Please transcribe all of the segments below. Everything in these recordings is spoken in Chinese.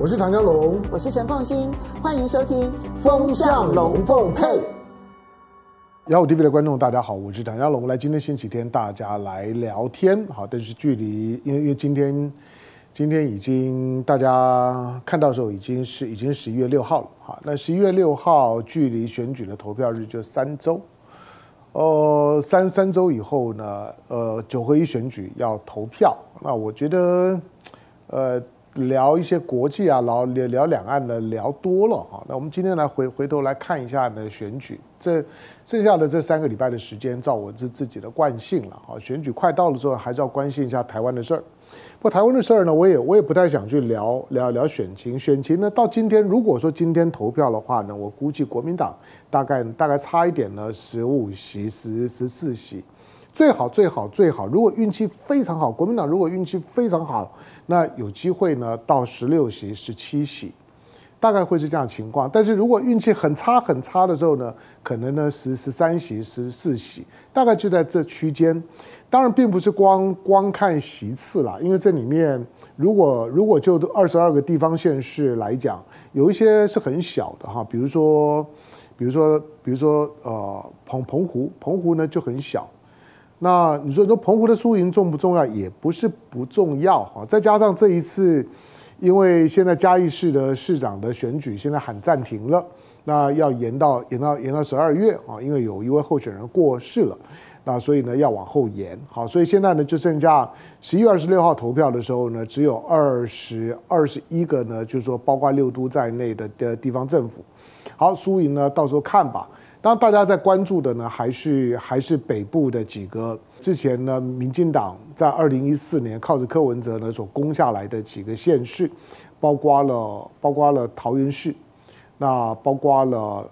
我是唐家龙，我是陈凤新，欢迎收听《风向龙凤配》。幺五 TV 的观众，大家好，我是唐家龙。来，今天星期天，大家来聊天。好，但是距离，因为因为今天今天已经大家看到的时候，已经是已经十一月六号了。好，那十一月六号距离选举的投票日就三周。呃，三三周以后呢，呃，九合一选举要投票。那我觉得，呃。聊一些国际啊，聊聊聊两岸的聊多了哈。那我们今天来回回头来看一下呢选举，这剩下的这三个礼拜的时间，照我自自己的惯性了哈。选举快到了之后，还是要关心一下台湾的事儿。不过台湾的事儿呢，我也我也不太想去聊聊聊选情。选情呢，到今天如果说今天投票的话呢，我估计国民党大概大概差一点呢，十五席十十四席。最好最好最好，如果运气非常好，国民党如果运气非常好，那有机会呢到十六席、十七席，大概会是这样情况。但是如果运气很差很差的时候呢，可能呢十十三席、十四席，大概就在这区间。当然，并不是光光看席次啦，因为这里面如果如果就二十二个地方县市来讲，有一些是很小的哈，比如说比如说比如说呃澎澎湖，澎湖呢就很小。那你说说澎湖的输赢重不重要？也不是不重要哈。再加上这一次，因为现在嘉义市的市长的选举现在喊暂停了，那要延到延到延到十二月啊，因为有一位候选人过世了，那所以呢要往后延。好，所以现在呢就剩下十一月二十六号投票的时候呢，只有二十二十一个呢，就是说包括六都在内的的地方政府。好，输赢呢到时候看吧。当大家在关注的呢，还是还是北部的几个之前呢，民进党在二零一四年靠着柯文哲呢所攻下来的几个县市，包括了包括了桃园市，那包括了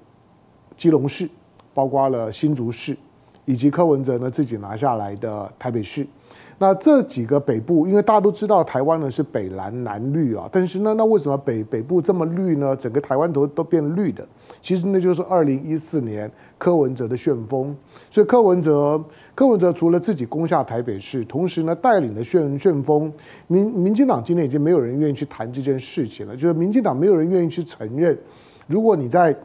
基隆市，包括了新竹市，以及柯文哲呢自己拿下来的台北市。那这几个北部，因为大家都知道台湾呢是北蓝南绿啊，但是呢，那为什么北北部这么绿呢？整个台湾都都变绿的，其实那就是二零一四年柯文哲的旋风。所以柯文哲，柯文哲除了自己攻下台北市，同时呢带领的旋旋风，民民进党今天已经没有人愿意去谈这件事情了，就是民进党没有人愿意去承认，如果你在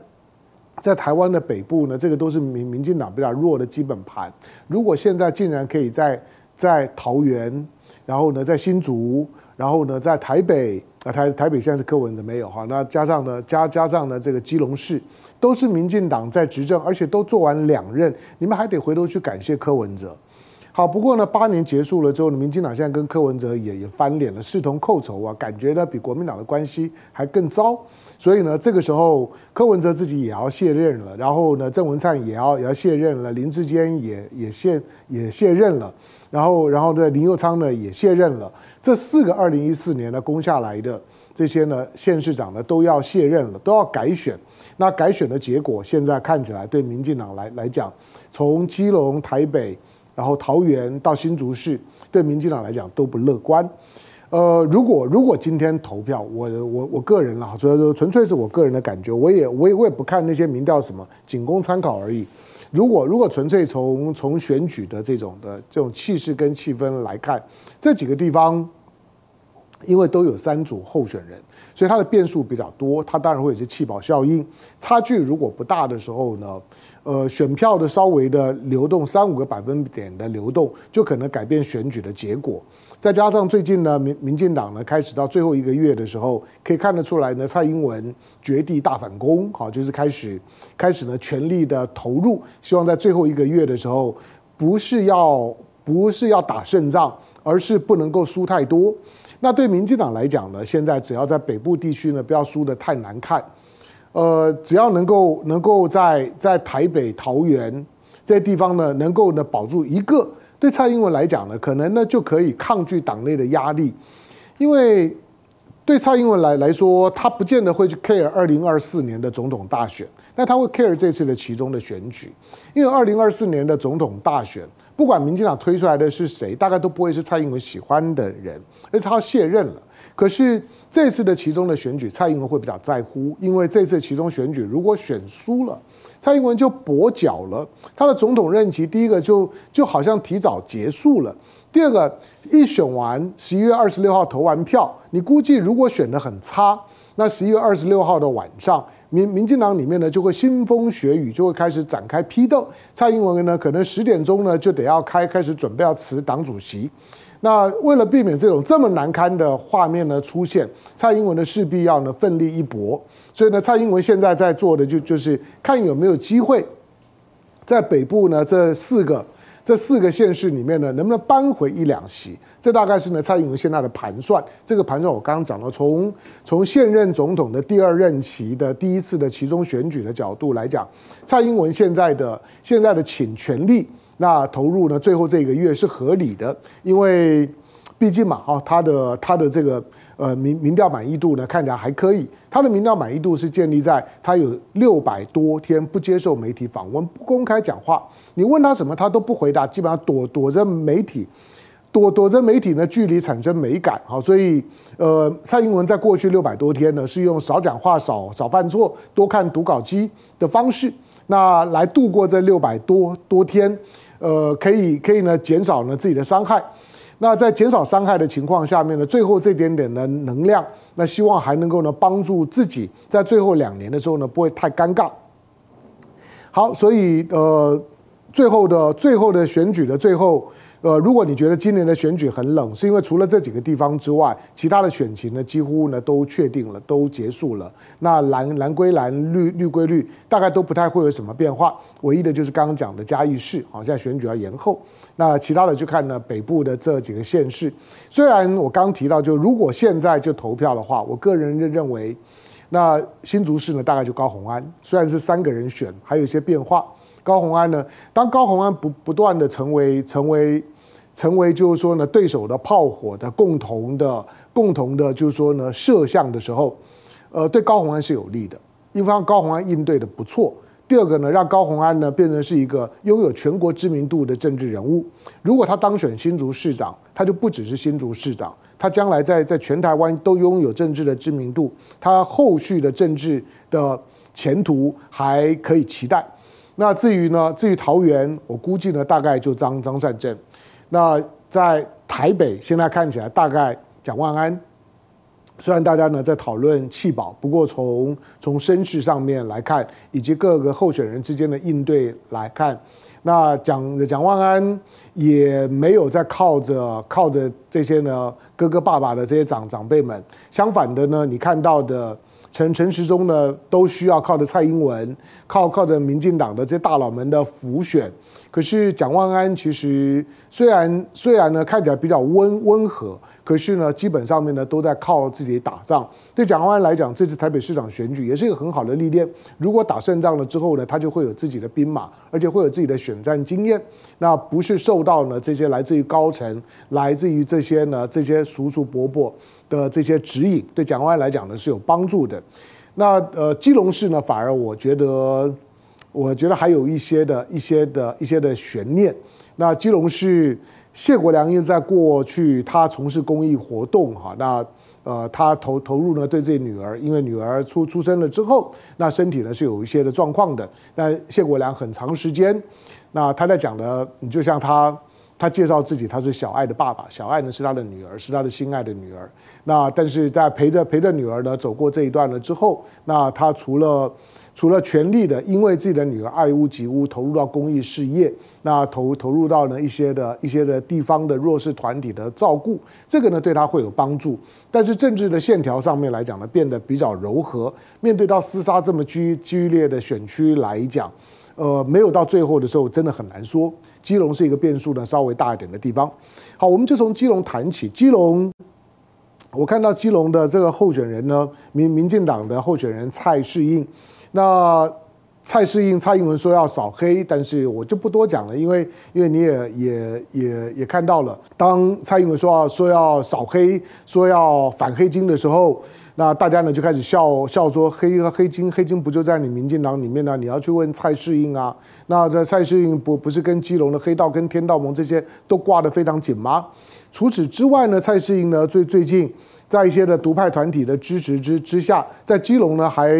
在台湾的北部呢，这个都是民民进党比较弱的基本盘，如果现在竟然可以在在桃园，然后呢，在新竹，然后呢，在台北啊，台台北现在是柯文哲没有哈，那加上呢，加加上呢，这个基隆市都是民进党在执政，而且都做完两任，你们还得回头去感谢柯文哲。好，不过呢，八年结束了之后，民进党现在跟柯文哲也也翻脸了，势同寇仇啊，感觉呢比国民党的关系还更糟。所以呢，这个时候柯文哲自己也要卸任了，然后呢，郑文灿也要也要卸任了，林志坚也也卸也卸任了。然后，然后呢，林佑昌呢也卸任了。这四个二零一四年呢攻下来的这些呢县市长呢都要卸任了，都要改选。那改选的结果现在看起来，对民进党来来讲，从基隆、台北，然后桃园到新竹市，对民进党来讲都不乐观。呃，如果如果今天投票，我我我个人啦，所以说纯粹是我个人的感觉，我也我也我也不看那些民调什么，仅供参考而已。如果如果纯粹从从选举的这种的这种气势跟气氛来看，这几个地方，因为都有三组候选人，所以它的变数比较多，它当然会有些气保效应。差距如果不大的时候呢，呃，选票的稍微的流动三五个百分点的流动，就可能改变选举的结果。再加上最近呢，民民进党呢开始到最后一个月的时候，可以看得出来呢，蔡英文绝地大反攻，好，就是开始开始呢全力的投入，希望在最后一个月的时候，不是要不是要打胜仗，而是不能够输太多。那对民进党来讲呢，现在只要在北部地区呢不要输得太难看，呃，只要能够能够在在台北、桃园这些地方呢，能够呢保住一个。对蔡英文来讲呢，可能呢就可以抗拒党内的压力，因为对蔡英文来来说，他不见得会去 care 二零二四年的总统大选，但他会 care 这次的其中的选举，因为二零二四年的总统大选，不管民进党推出来的是谁，大概都不会是蔡英文喜欢的人，而他卸任了。可是这次的其中的选举，蔡英文会比较在乎，因为这次其中选举如果选输了。蔡英文就跛脚了，他的总统任期第一个就就好像提早结束了。第二个，一选完十一月二十六号投完票，你估计如果选得很差，那十一月二十六号的晚上，民民进党里面呢就会腥风血雨，就会开始展开批斗。蔡英文呢可能十点钟呢就得要开开始准备要辞党主席。那为了避免这种这么难堪的画面呢出现，蔡英文呢势必要呢奋力一搏。所以呢，蔡英文现在在做的就就是看有没有机会，在北部呢这四个这四个县市里面呢，能不能扳回一两席？这大概是呢蔡英文现在的盘算。这个盘算我刚刚讲了，从从现任总统的第二任期的第一次的其中选举的角度来讲，蔡英文现在的现在的请全力那投入呢，最后这个月是合理的，因为毕竟嘛，哈，他的他的这个。呃，民民调满意度呢，看起来还可以。他的民调满意度是建立在他有六百多天不接受媒体访问、不公开讲话。你问他什么，他都不回答，基本上躲躲着媒体，躲躲着媒体呢，距离产生美感。好，所以呃，蔡英文在过去六百多天呢，是用少讲话、少少犯错、多看读稿机的方式，那来度过这六百多多天。呃，可以可以呢，减少呢自己的伤害。那在减少伤害的情况下面呢，最后这点点的能量，那希望还能够呢帮助自己在最后两年的时候呢不会太尴尬。好，所以呃，最后的最后的选举的最后。呃，如果你觉得今年的选举很冷，是因为除了这几个地方之外，其他的选情呢几乎呢都确定了，都结束了。那蓝蓝归蓝，绿绿归绿，大概都不太会有什么变化。唯一的就是刚刚讲的嘉义市，好，现在选举要延后。那其他的就看呢北部的这几个县市。虽然我刚提到，就如果现在就投票的话，我个人认认为，那新竹市呢大概就高虹安，虽然是三个人选，还有一些变化。高虹安呢，当高虹安不不断的成为成为。成为就是说呢，对手的炮火的共同的共同的，就是说呢，射向的时候，呃，对高虹安是有利的。一方高虹安应对的不错，第二个呢，让高虹安呢变成是一个拥有全国知名度的政治人物。如果他当选新竹市长，他就不只是新竹市长，他将来在在全台湾都拥有政治的知名度，他后续的政治的前途还可以期待。那至于呢，至于桃园，我估计呢，大概就张张善政。那在台北现在看起来，大概蒋万安，虽然大家呢在讨论弃保，不过从从声势上面来看，以及各个候选人之间的应对来看，那蒋蒋万安也没有在靠着靠着这些呢哥哥爸爸的这些长长辈们，相反的呢，你看到的陈陈时中呢，都需要靠着蔡英文，靠靠着民进党的这些大佬们的辅选。可是蒋万安其实虽然虽然呢看起来比较温温和，可是呢基本上面呢都在靠自己打仗。对蒋万安来讲，这次台北市长选举也是一个很好的历练。如果打胜仗了之后呢，他就会有自己的兵马，而且会有自己的选战经验。那不是受到呢这些来自于高层、来自于这些呢这些叔叔伯伯的这些指引，对蒋万安来讲呢是有帮助的。那呃基隆市呢，反而我觉得。我觉得还有一些的一些的一些的悬念。那基隆市谢国梁因为在过去他从事公益活动哈，那呃他投投入呢对自己女儿，因为女儿出出生了之后，那身体呢是有一些的状况的。那谢国梁很长时间，那他在讲的，你就像他他介绍自己，他是小爱的爸爸，小爱呢是他的女儿，是他的心爱的女儿。那但是在陪着陪着女儿呢走过这一段了之后，那他除了除了全力的，因为自己的女儿爱屋及乌，投入到公益事业，那投投入到呢一些的一些的地方的弱势团体的照顾，这个呢对他会有帮助。但是政治的线条上面来讲呢，变得比较柔和。面对到厮杀这么剧剧烈的选区来讲，呃，没有到最后的时候，真的很难说。基隆是一个变数呢稍微大一点的地方。好，我们就从基隆谈起。基隆，我看到基隆的这个候选人呢，民民进党的候选人蔡适应。那蔡适应、蔡英文说要扫黑，但是我就不多讲了，因为因为你也也也也看到了，当蔡英文说要说要扫黑、说要反黑金的时候，那大家呢就开始笑笑说黑和黑金黑金不就在你民进党里面呢？你要去问蔡适应啊。那这蔡适应不不是跟基隆的黑道跟天道盟这些都挂得非常紧吗？除此之外呢，蔡适应呢最最近在一些的独派团体的支持之之下，在基隆呢还。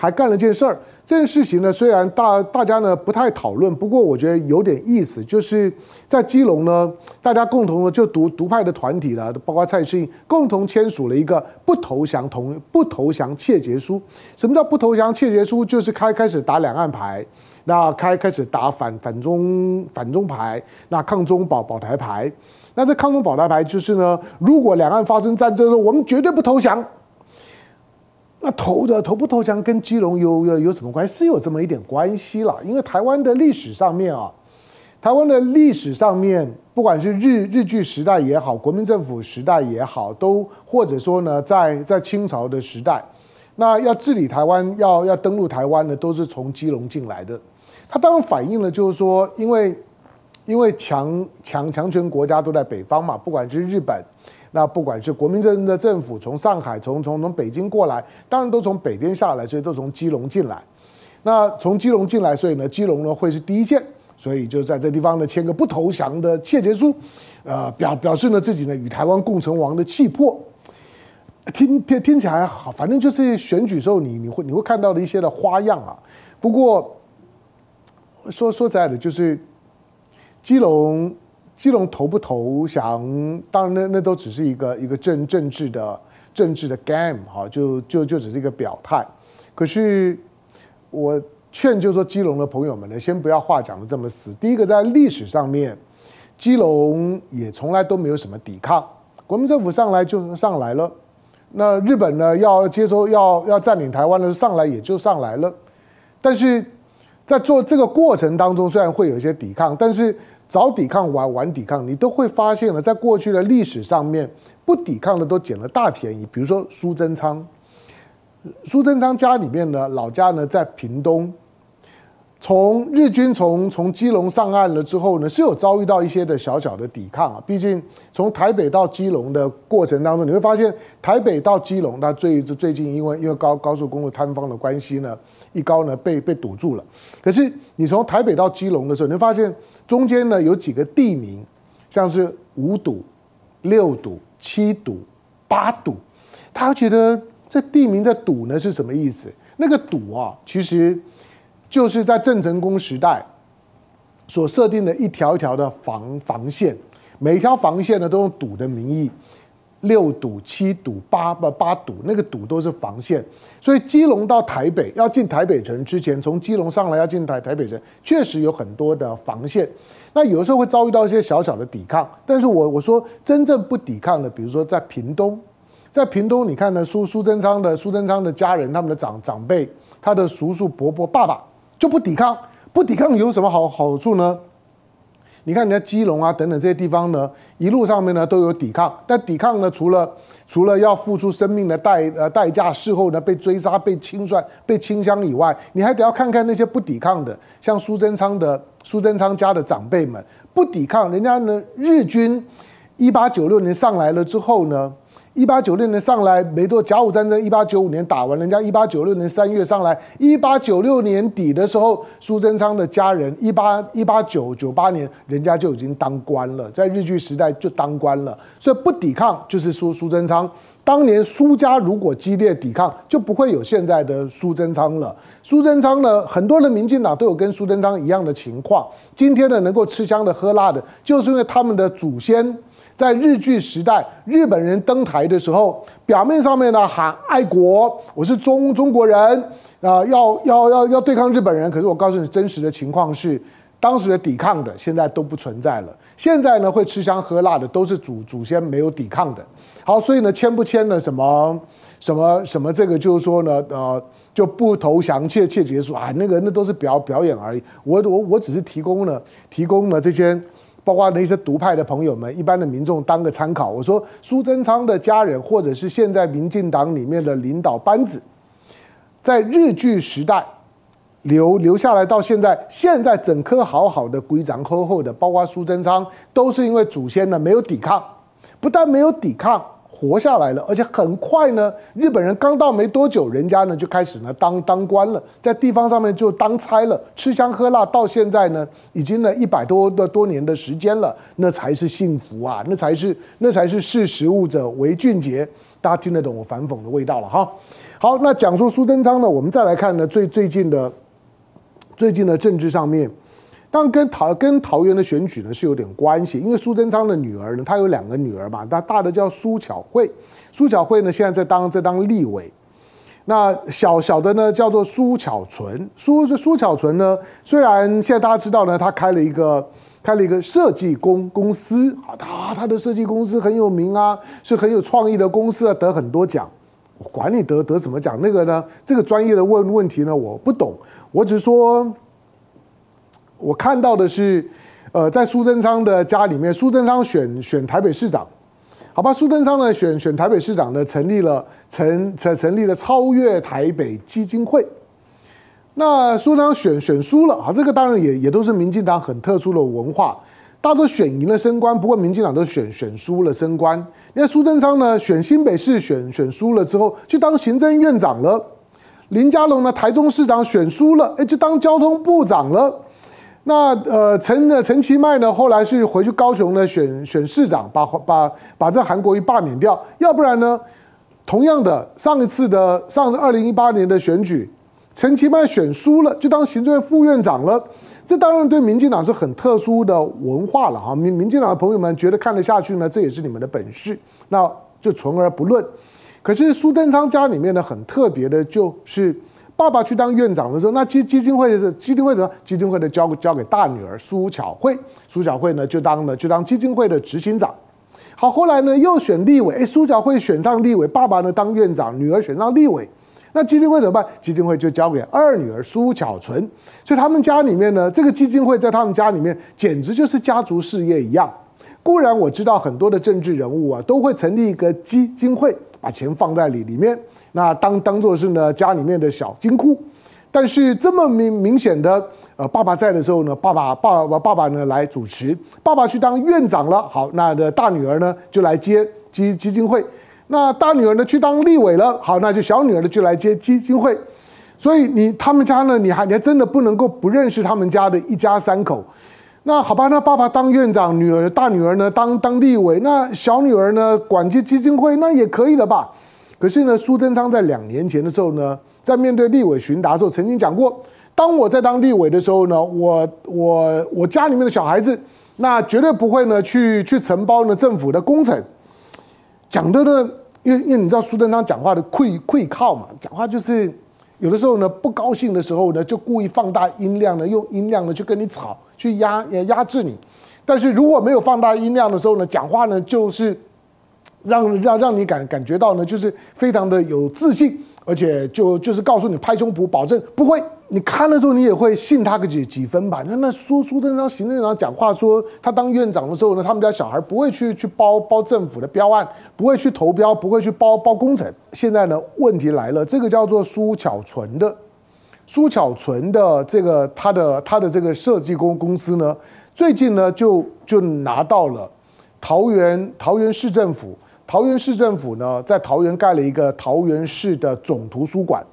还干了件事儿。这件事情呢，虽然大大家呢不太讨论，不过我觉得有点意思，就是在基隆呢，大家共同的就独独派的团体了，包括蔡适应，共同签署了一个不投降同不投降切结书。什么叫不投降切结书？就是开开始打两岸牌，那开开始打反反中反中牌，那抗中保保台牌。那这抗中保台牌就是呢，如果两岸发生战争的时候，我们绝对不投降。那投的投不投降跟基隆有有有什么关系？是有这么一点关系啦，因为台湾的历史上面啊，台湾的历史上面，不管是日日据时代也好，国民政府时代也好，都或者说呢，在在清朝的时代，那要治理台湾，要要登陆台湾呢，都是从基隆进来的。它当然反映了就是说，因为因为强强强权国家都在北方嘛，不管是日本。那不管是国民政的政府从上海从从从北京过来，当然都从北边下来，所以都从基隆进来。那从基隆进来，所以呢，基隆呢会是第一线，所以就在这地方呢签个不投降的切结书，呃，表表示呢自己呢与台湾共存亡的气魄。听听听起来好，反正就是选举时候你你会你会看到的一些的花样啊。不过说说实在的，就是基隆。基隆投不投降，当然那那都只是一个一个政政治的政治的 game 哈，就就就只是一个表态。可是我劝就说基隆的朋友们呢，先不要话讲得这么死。第一个，在历史上面，基隆也从来都没有什么抵抗，国民政府上来就上来了。那日本呢要接收要要占领台湾呢，上来也就上来了。但是在做这个过程当中，虽然会有一些抵抗，但是。早抵抗晚晚抵抗，你都会发现了，在过去的历史上面，不抵抗的都捡了大便宜。比如说苏贞昌，苏贞昌家里面呢，老家呢在屏东，从日军从从基隆上岸了之后呢，是有遭遇到一些的小小的抵抗啊。毕竟从台北到基隆的过程当中，你会发现台北到基隆，那最最近因为因为高高速公路坍方的关系呢，一高呢被被堵住了。可是你从台北到基隆的时候，你会发现。中间呢有几个地名，像是五堵、六堵、七堵、八堵，他觉得这地名的堵呢是什么意思？那个堵啊，其实就是在郑成功时代所设定的一条一条的防防线，每一条防线呢都用堵的名义。六堵、七堵、八不八堵，那个堵都是防线，所以基隆到台北要进台北城之前，从基隆上来要进台台北城，确实有很多的防线。那有的时候会遭遇到一些小小的抵抗，但是我我说真正不抵抗的，比如说在屏东，在屏东，你看呢苏苏贞昌的苏贞昌的家人，他们的长长辈，他的叔叔伯伯爸爸就不抵抗，不抵抗有什么好好处呢？你看，人家基隆啊等等这些地方呢，一路上面呢都有抵抗，但抵抗呢，除了除了要付出生命的代呃代价，事后呢被追杀、被清算、被清乡以外，你还得要看看那些不抵抗的，像苏贞昌的苏贞昌家的长辈们不抵抗，人家呢日军一八九六年上来了之后呢。一八九六年上来没多，甲午战争一八九五年打完，人家一八九六年三月上来，一八九六年底的时候，苏贞昌的家人一八一八九九八年，人家就已经当官了，在日据时代就当官了，所以不抵抗就是说苏贞昌。当年苏家如果激烈抵抗，就不会有现在的苏贞昌了。苏贞昌呢，很多的民进党都有跟苏贞昌一样的情况，今天呢能够吃香的喝辣的，就是因为他们的祖先。在日据时代，日本人登台的时候，表面上面呢喊爱国，我是中中国人啊，要要要要对抗日本人。可是我告诉你，真实的情况是，当时的抵抗的现在都不存在了。现在呢会吃香喝辣的都是祖祖先没有抵抗的。好，所以呢签不签了什么什么什么这个就是说呢呃就不投降切切结束啊，那个那都是表表演而已。我我我只是提供了提供了这些。包括那些独派的朋友们，一般的民众当个参考。我说苏贞昌的家人，或者是现在民进党里面的领导班子，在日据时代留留下来到现在，现在整颗好好的、规章厚厚的，包括苏贞昌，都是因为祖先呢没有抵抗，不但没有抵抗。活下来了，而且很快呢，日本人刚到没多久，人家呢就开始呢当当官了，在地方上面就当差了，吃香喝辣，到现在呢已经呢一百多的多年的时间了，那才是幸福啊，那才是那才是识时务者为俊杰。大家听得懂我反讽的味道了哈。好，那讲说苏贞昌呢，我们再来看呢最最近的最近的政治上面，但跟桃跟桃园的选举呢是有点关系，因为苏贞昌的女儿呢，她有两个女儿嘛，她大的叫苏巧慧，苏巧慧呢现在在当在当立委。那小小的呢，叫做苏巧纯。苏苏巧纯呢，虽然现在大家知道呢，他开了一个开了一个设计公公司啊，他他的设计公司很有名啊，是很有创意的公司啊，得很多奖。我管你得得什么奖，那个呢，这个专业的问问题呢，我不懂。我只是说，我看到的是，呃，在苏贞昌的家里面，苏贞昌选选台北市长。好吧，苏贞昌呢选选台北市长呢，成立了成成成立了超越台北基金会。那苏贞昌选选输了啊，这个当然也也都是民进党很特殊的文化，大家都选赢了升官，不过民进党都选选输了升官。那苏贞昌呢选新北市选选输了之后，去当行政院长了。林佳龙呢台中市长选输了，哎，就当交通部长了。那呃，陈的陈其迈呢，后来是回去高雄呢选选市长，把把把这韩国瑜罢免掉。要不然呢，同样的上一次的上次二零一八年的选举，陈其迈选输了，就当行政院副院长了。这当然对民进党是很特殊的文化了哈。民民进党的朋友们觉得看得下去呢，这也是你们的本事，那就存而不论。可是苏贞昌家里面呢，很特别的就是。爸爸去当院长的时候，那基基金会的是基金会什么？基金会的交交给大女儿苏巧慧，苏巧慧呢就当了就当基金会的执行长。好，后来呢又选立委，哎，苏巧慧选上立委，爸爸呢当院长，女儿选上立委，那基金会怎么办？基金会就交给二女儿苏巧纯。所以他们家里面呢，这个基金会在他们家里面简直就是家族事业一样。固然我知道很多的政治人物啊都会成立一个基金会，把钱放在里里面。那当当做是呢家里面的小金库，但是这么明明显的，呃，爸爸在的时候呢，爸爸爸爸爸爸呢来主持，爸爸去当院长了，好，那的大女儿呢就来接基基金会，那大女儿呢去当立委了，好，那就小女儿呢就来接基金会，所以你他们家呢，你还你还真的不能够不认识他们家的一家三口，那好吧，那爸爸当院长，女儿大女儿呢当当立委，那小女儿呢管接基金会，那也可以了吧？可是呢，苏贞昌在两年前的时候呢，在面对立委询答的时候，曾经讲过：当我在当立委的时候呢，我我我家里面的小孩子，那绝对不会呢去去承包呢政府的工程。讲的呢，因为因为你知道苏贞昌讲话的愧愧靠嘛，讲话就是有的时候呢不高兴的时候呢，就故意放大音量呢，用音量呢去跟你吵，去压压制你。但是如果没有放大音量的时候呢，讲话呢就是。让让让你感感觉到呢，就是非常的有自信，而且就就是告诉你拍胸脯保证不会。你看的时候你也会信他个几几分吧？那那苏苏贞昌行政长讲话说，他当院长的时候呢，他们家小孩不会去去包包政府的标案，不会去投标，不会去包包工程。现在呢，问题来了，这个叫做苏巧纯的，苏巧纯的这个他的他的这个设计公公司呢，最近呢就就拿到了桃园桃园市政府。桃园市政府呢，在桃园盖了一个桃园市的总图书馆。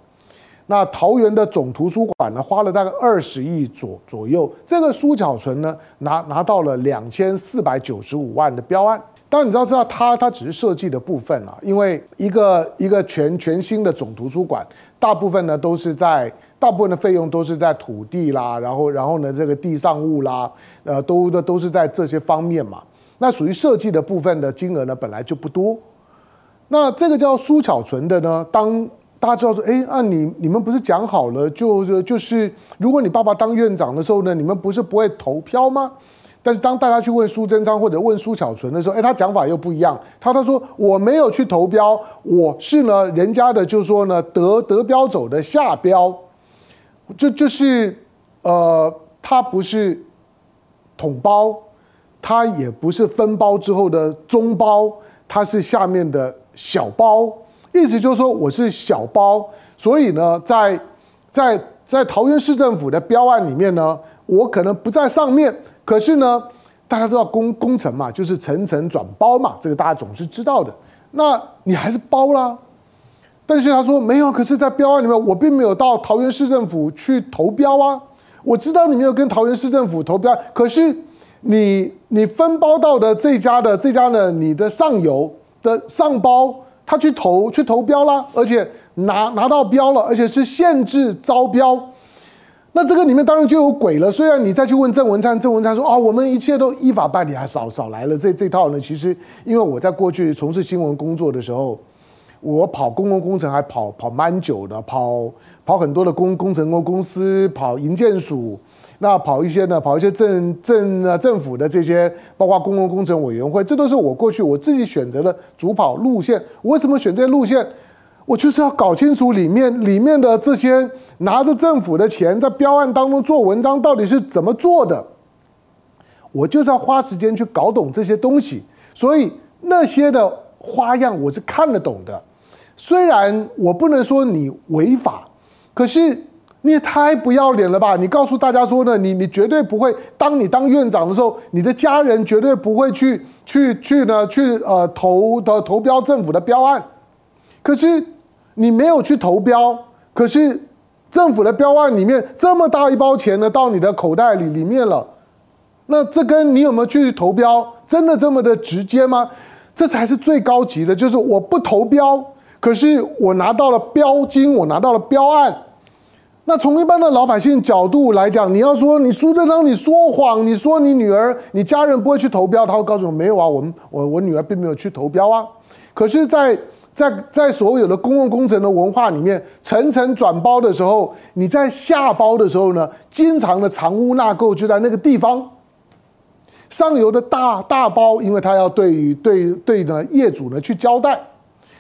那桃园的总图书馆呢，花了大概二十亿左左右。这个苏巧纯呢，拿拿到了两千四百九十五万的标案。当然，你知道，知道它它只是设计的部分啊，因为一个一个全全新的总图书馆，大部分呢都是在大部分的费用都是在土地啦，然后然后呢这个地上物啦，呃，都都都是在这些方面嘛。那属于设计的部分的金额呢，本来就不多。那这个叫苏巧纯的呢，当大家知道说，哎，啊你你们不是讲好了，就就就是，如果你爸爸当院长的时候呢，你们不是不会投票吗？但是当大家去问苏贞昌或者问苏巧纯的时候，哎，他讲法又不一样。他他说我没有去投标，我是呢人家的，就是说呢得得标走的下标，就就是呃，他不是统包。它也不是分包之后的中包，它是下面的小包，意思就是说我是小包，所以呢，在在在桃园市政府的标案里面呢，我可能不在上面，可是呢，大家都要工工程嘛，就是层层转包嘛，这个大家总是知道的。那你还是包啦，但是他说没有，可是，在标案里面，我并没有到桃园市政府去投标啊，我知道你没有跟桃园市政府投标，可是。你你分包到的这家的这家呢，你的上游的上包他去投去投标了，而且拿拿到标了，而且是限制招标。那这个里面当然就有鬼了。虽然你再去问郑文灿，郑文灿说啊，我们一切都依法办理，还少少来了这这套呢。其实因为我在过去从事新闻工作的时候，我跑公共工程还跑跑蛮久的，跑跑很多的工工程公公司，跑营建署，那跑一些呢，跑一些政政啊政府的这些，包括公共工程委员会，这都是我过去我自己选择的主跑路线。我为什么选这些路线？我就是要搞清楚里面里面的这些拿着政府的钱在标案当中做文章到底是怎么做的，我就是要花时间去搞懂这些东西，所以那些的花样我是看得懂的。虽然我不能说你违法，可是你也太不要脸了吧？你告诉大家说呢，你你绝对不会，当你当院长的时候，你的家人绝对不会去去去呢去呃投的投标政府的标案，可是。你没有去投标，可是政府的标案里面这么大一包钱呢，到你的口袋里里面了。那这跟你有没有去投标，真的这么的直接吗？这才是最高级的，就是我不投标，可是我拿到了标金，我拿到了标案。那从一般的老百姓角度来讲，你要说你苏贞昌你说谎，你说你女儿、你家人不会去投标，他会告诉我没有啊，我们我我女儿并没有去投标啊。可是，在在在所有的公共工程的文化里面，层层转包的时候，你在下包的时候呢，经常的藏污纳垢就在那个地方。上游的大大包，因为他要对于对对呢业主呢去交代，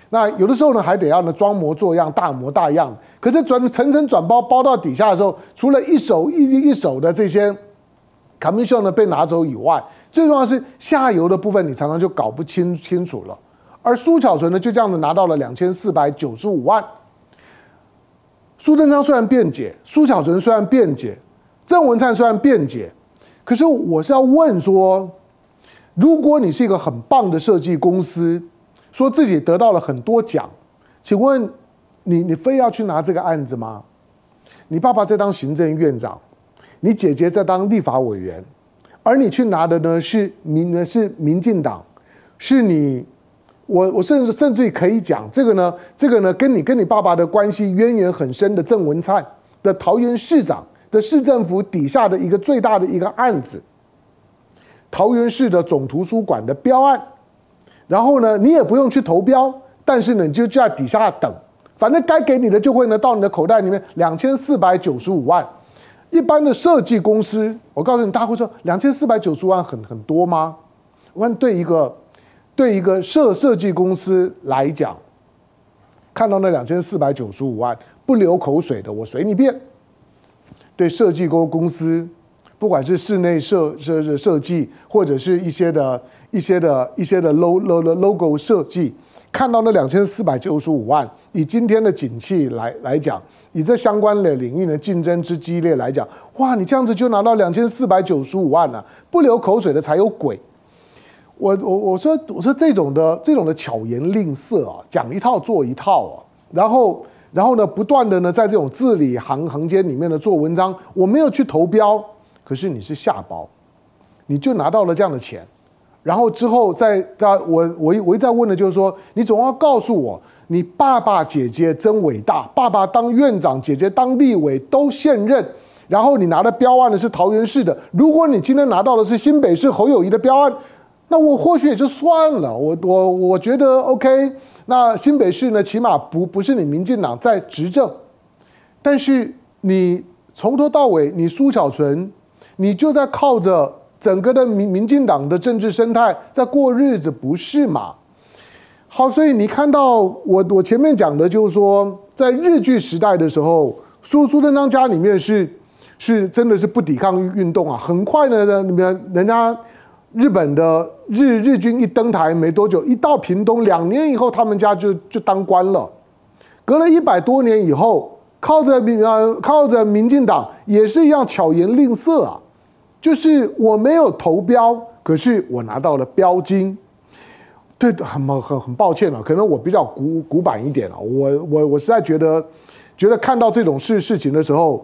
那有的时候呢还得要呢装模作样、大模大样。可是转层层转包包到底下的时候，除了一手一一手的这些 commission 呢被拿走以外，最重要的是下游的部分，你常常就搞不清清楚了。而苏巧纯呢，就这样子拿到了两千四百九十五万。苏贞昌虽然辩解，苏巧纯虽然辩解，郑文灿虽然辩解，可是我是要问说，如果你是一个很棒的设计公司，说自己得到了很多奖，请问你你非要去拿这个案子吗？你爸爸在当行政院长，你姐姐在当立法委员，而你去拿的呢是民呢是民进党，是你。我我甚至甚至可以讲这个呢，这个呢跟你跟你爸爸的关系渊源很深的郑文灿的桃园市长的市政府底下的一个最大的一个案子，桃园市的总图书馆的标案，然后呢你也不用去投标，但是呢你就在底下等，反正该给你的就会呢到你的口袋里面两千四百九十五万，一般的设计公司，我告诉你，大家会说两千四百九十万很很多吗？我问对一个。对一个设设计公司来讲，看到那两千四百九十五万不流口水的，我随你便。对设计公公司，不管是室内设设设计，或者是一些的一些的一些的 logo logo 设计，看到那两千四百九十五万，以今天的景气来来讲，以这相关的领域的竞争之激烈来讲，哇，你这样子就拿到两千四百九十五万了，不流口水的才有鬼。我我我说我说这种的这种的巧言令色啊，讲一套做一套啊，然后然后呢，不断的呢，在这种字里行行间里面呢做文章。我没有去投标，可是你是下包，你就拿到了这样的钱，然后之后再在我我一我一再问的就是说，你总要告诉我，你爸爸姐姐真伟大，爸爸当院长，姐姐当立委都现任，然后你拿的标案呢是桃园市的，如果你今天拿到的是新北市侯友谊的标案。那我或许也就算了，我我我觉得 OK。那新北市呢，起码不不是你民进党在执政，但是你从头到尾，你苏巧纯，你就在靠着整个的民民进党的政治生态在过日子，不是吗？好，所以你看到我我前面讲的就是说，在日据时代的时候，苏苏贞昌家里面是是真的是不抵抗运动啊，很快呢，那边人家。日本的日日军一登台没多久，一到屏东，两年以后，他们家就就当官了。隔了一百多年以后，靠着民呃靠着民进党也是一样巧言令色啊，就是我没有投标，可是我拿到了标金。对，很很很抱歉了，可能我比较古古板一点了，我我我实在觉得，觉得看到这种事事情的时候。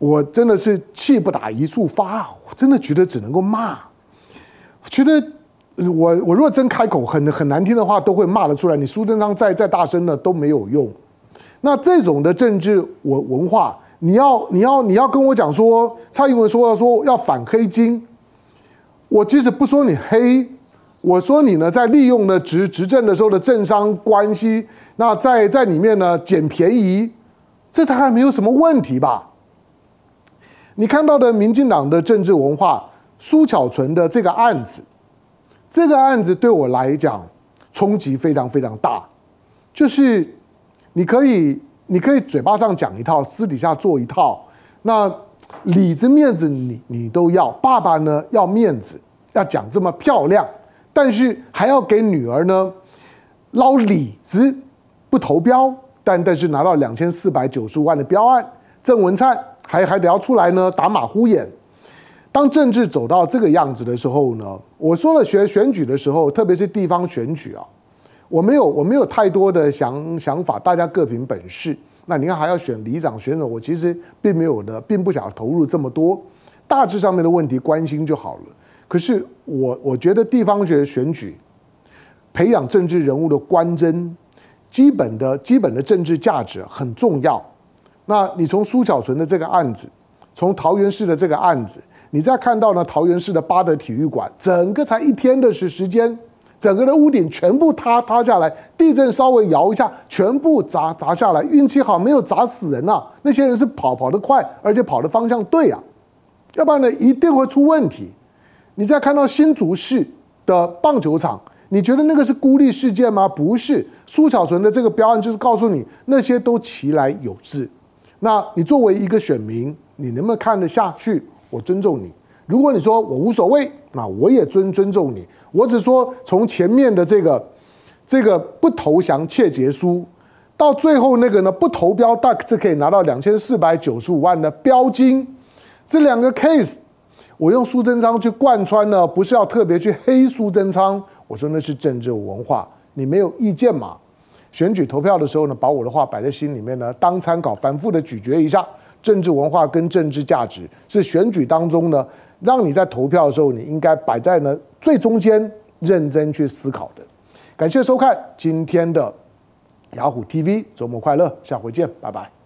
我真的是气不打一处发，我真的觉得只能够骂。觉得我我如果真开口很很难听的话，都会骂得出来。你苏贞昌再再大声的都没有用。那这种的政治文文化，你要你要你要跟我讲说，蔡英文说要说要反黑金，我即使不说你黑，我说你呢在利用的执执政的时候的政商关系，那在在里面呢捡便宜，这他还没有什么问题吧？你看到的民进党的政治文化，苏巧纯的这个案子。这个案子对我来讲冲击非常非常大，就是你可以你可以嘴巴上讲一套，私底下做一套，那里子面子你你都要，爸爸呢要面子，要讲这么漂亮，但是还要给女儿呢捞里子，不投标，但但是拿到两千四百九十五万的标案，郑文灿还还得要出来呢打马虎眼。当政治走到这个样子的时候呢，我说了学选举的时候，特别是地方选举啊，我没有我没有太多的想想法，大家各凭本事。那你看还要选里长选手，我其实并没有的，并不想投入这么多，大致上面的问题关心就好了。可是我我觉得地方学选举，培养政治人物的观真，基本的基本的政治价值很重要。那你从苏巧纯的这个案子，从桃园市的这个案子。你再看到呢，桃园市的八德体育馆，整个才一天的时时间，整个的屋顶全部塌塌下来，地震稍微摇一下，全部砸砸下来。运气好，没有砸死人呐、啊。那些人是跑跑得快，而且跑的方向对啊，要不然呢，一定会出问题。你再看到新竹市的棒球场，你觉得那个是孤立事件吗？不是，苏巧纯的这个标案就是告诉你，那些都其来有自。那你作为一个选民，你能不能看得下去？我尊重你。如果你说我无所谓，那我也尊尊重你。我只说从前面的这个这个不投降切结书，到最后那个呢不投标，大致可以拿到两千四百九十五万的标金。这两个 case，我用苏贞昌去贯穿呢，不是要特别去黑苏贞昌。我说那是政治文化，你没有意见嘛？选举投票的时候呢，把我的话摆在心里面呢，当参考，反复的咀嚼一下。政治文化跟政治价值是选举当中呢，让你在投票的时候，你应该摆在呢最中间，认真去思考的。感谢收看今天的雅虎 TV，周末快乐，下回见，拜拜。